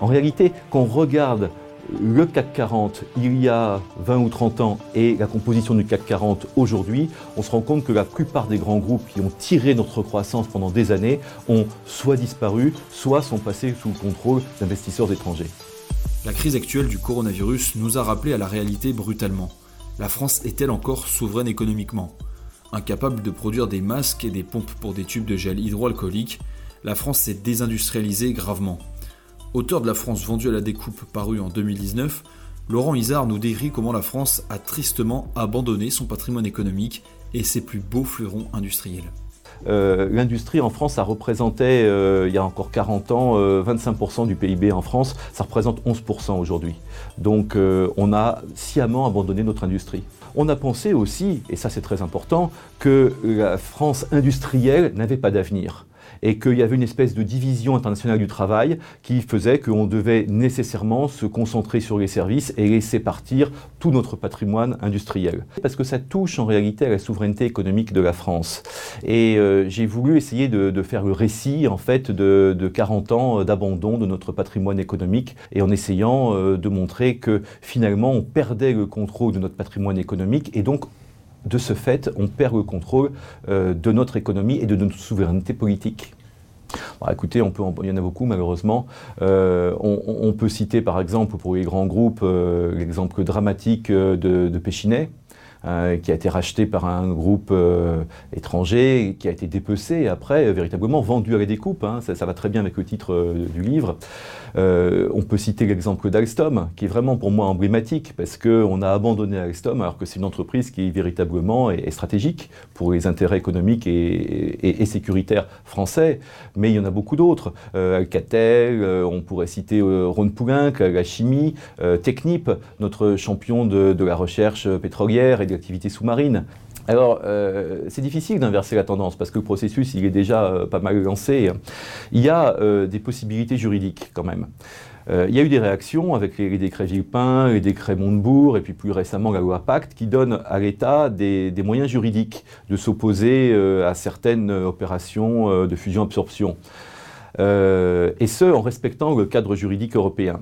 En réalité, quand on regarde le CAC 40 il y a 20 ou 30 ans et la composition du CAC 40 aujourd'hui, on se rend compte que la plupart des grands groupes qui ont tiré notre croissance pendant des années ont soit disparu, soit sont passés sous le contrôle d'investisseurs étrangers. La crise actuelle du coronavirus nous a rappelé à la réalité brutalement. La France est-elle encore souveraine économiquement? Incapable de produire des masques et des pompes pour des tubes de gel hydroalcoolique, la France s'est désindustrialisée gravement. Auteur de La France vendue à la découpe paru en 2019, Laurent Isard nous décrit comment la France a tristement abandonné son patrimoine économique et ses plus beaux fleurons industriels. Euh, l'industrie en France, ça représentait, euh, il y a encore 40 ans, 25% euh, du PIB en France, ça représente 11% aujourd'hui. Donc on a sciemment abandonné notre industrie. On a pensé aussi, et ça c'est très important, que la France industrielle n'avait pas d'avenir et qu'il y avait une espèce de division internationale du travail qui faisait qu'on devait nécessairement se concentrer sur les services et laisser partir tout notre patrimoine industriel. Parce que ça touche en réalité à la souveraineté économique de la France. Et euh, j'ai voulu essayer de, faire le récit en fait de, 40 ans d'abandon de notre patrimoine économique et en essayant euh, de montrer que finalement on perdait le contrôle de notre patrimoine économique et donc de ce fait, on perd le contrôle euh, de notre économie et de notre souveraineté politique. écoutez, on peut, il y en a beaucoup malheureusement. Euh, on, peut citer par exemple pour les grands groupes euh, l'exemple dramatique de, de Péchinet, euh, qui a été racheté par un groupe euh, étranger, qui a été dépecé après, euh, véritablement vendu à la découpe. Hein. ça, va très bien avec le titre du livre. on peut citer l'exemple d'Alstom, qui est vraiment pour moi emblématique, parce qu'on a abandonné Alstom alors que c'est une entreprise qui est véritablement est, stratégique pour les intérêts économiques et, sécuritaires français, mais il y en a beaucoup d'autres. Alcatel, on pourrait citer Ron Poulenc, la chimie, Technip, notre champion de, de la recherche pétrolière et activités sous-marines. Alors, euh, c'est difficile d'inverser la tendance parce que le processus, il est déjà euh, pas mal lancé. Il y a euh, des possibilités juridiques quand même. il y a eu des réactions avec les, décrets Villepin, les décrets Montebourg et puis plus récemment la loi Pacte qui donne à l'État des, des, moyens juridiques de s'opposer à certaines opérations de fusion-absorption. et ce, en respectant le cadre juridique européen.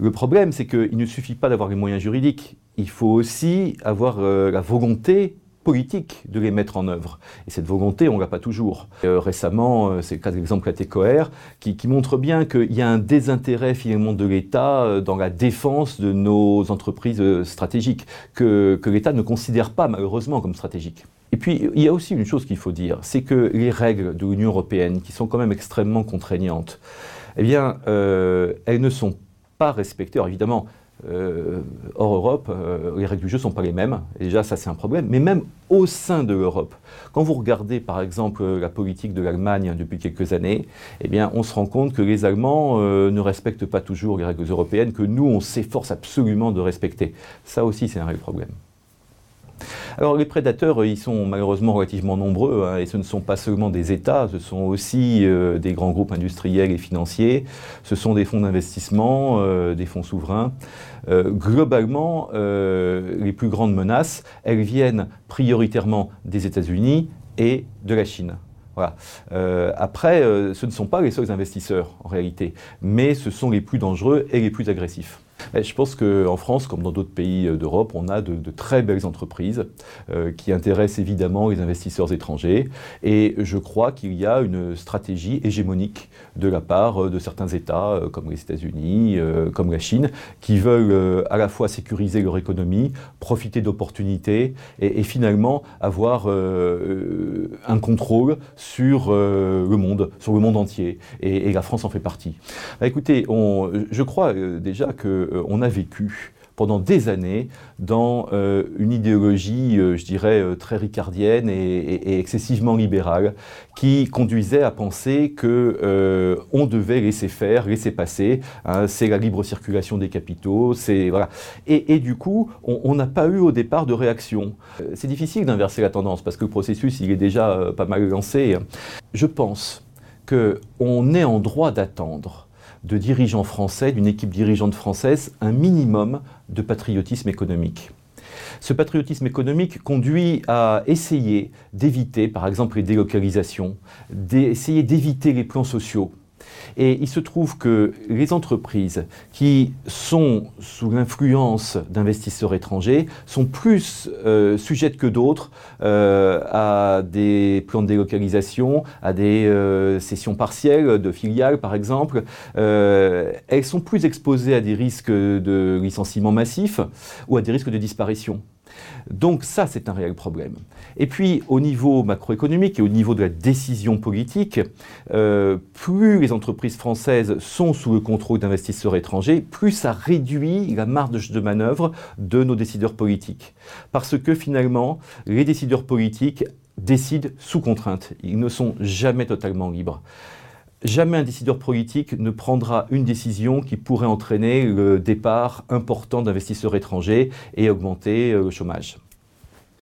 Le problème, c'est qu'il ne suffit pas d'avoir les moyens juridiques, il faut aussi avoir euh, la volonté politique de les mettre en œuvre. Et cette volonté, on ne l'a pas toujours. Euh, récemment, euh, c'est le cas de l'exemple ATCOR, qui, montre bien qu'il y a un désintérêt finalement de l'État dans la défense de nos entreprises stratégiques, que, que l'État ne considère pas malheureusement comme stratégiques. Et puis, il y a aussi une chose qu'il faut dire, c'est que les règles de l'Union européenne, qui sont quand même extrêmement contraignantes, eh bien, elles ne sont pas respectées. Alors évidemment, euh, hors Europe, euh, les règles du jeu ne sont pas les mêmes. Et déjà, ça, c'est un problème. Mais même au sein de l'Europe, quand vous regardez, par exemple, la politique de l'Allemagne depuis quelques années, eh on se rend compte que les Allemands euh, ne respectent pas toujours les règles européennes que nous, on s'efforce absolument de respecter. Ça aussi, c'est un réel problème. Alors les prédateurs, ils sont malheureusement relativement nombreux, hein, et ce ne sont pas seulement des États, ce sont aussi euh, des grands groupes industriels et financiers, ce sont des fonds d'investissement, euh, des fonds souverains. Euh, globalement, les plus grandes menaces, elles viennent prioritairement des États-Unis et de la Chine. Voilà. après, ce ne sont pas les seuls investisseurs en réalité, mais ce sont les plus dangereux et les plus agressifs. Je pense qu'en France, comme dans d'autres pays euh, d'Europe, on a de, très belles entreprises euh, qui intéressent évidemment les investisseurs étrangers. Et je crois qu'il y a une stratégie hégémonique de la part euh, de certains États, comme les États-Unis, comme la Chine, qui veulent à la fois sécuriser leur économie, profiter d'opportunités et, finalement avoir un contrôle sur le monde, sur le monde entier. Et, la France en fait partie. Bah, écoutez, je crois déjà que euh, on a vécu pendant des années dans euh, une idéologie, euh, je dirais, très ricardienne et, excessivement libérale, qui conduisait à penser que on devait laisser faire, laisser passer. Hein, c'est la libre circulation des capitaux, voilà. Et, du coup, on n'a pas eu au départ de réaction. C'est difficile d'inverser la tendance parce que le processus, il est déjà pas mal lancé. Je pense qu'on est en droit d'attendre de dirigeants français, d'une équipe dirigeante française, un minimum de patriotisme économique. Ce patriotisme économique conduit à essayer d'éviter, par exemple, les délocalisations, d'essayer d'éviter les plans sociaux, Et il se trouve que les entreprises qui sont sous l'influence d'investisseurs étrangers sont plus euh, sujettes que d'autres euh, à des plans de délocalisation, à des euh, cessions partielles de filiales par exemple. elles sont plus exposées à des risques de licenciement massif ou à des risques de disparition. Donc ça, c'est un réel problème. Et puis, au niveau macroéconomique et au niveau de la décision politique, euh, plus les entreprises françaises sont sous le contrôle d'investisseurs étrangers, plus ça réduit la marge de manœuvre de nos décideurs politiques. Parce que finalement, les décideurs politiques décident sous contrainte. Ils ne sont jamais totalement libres. Jamais un décideur politique ne prendra une décision qui pourrait entraîner le départ important d'investisseurs étrangers et augmenter euh, le chômage.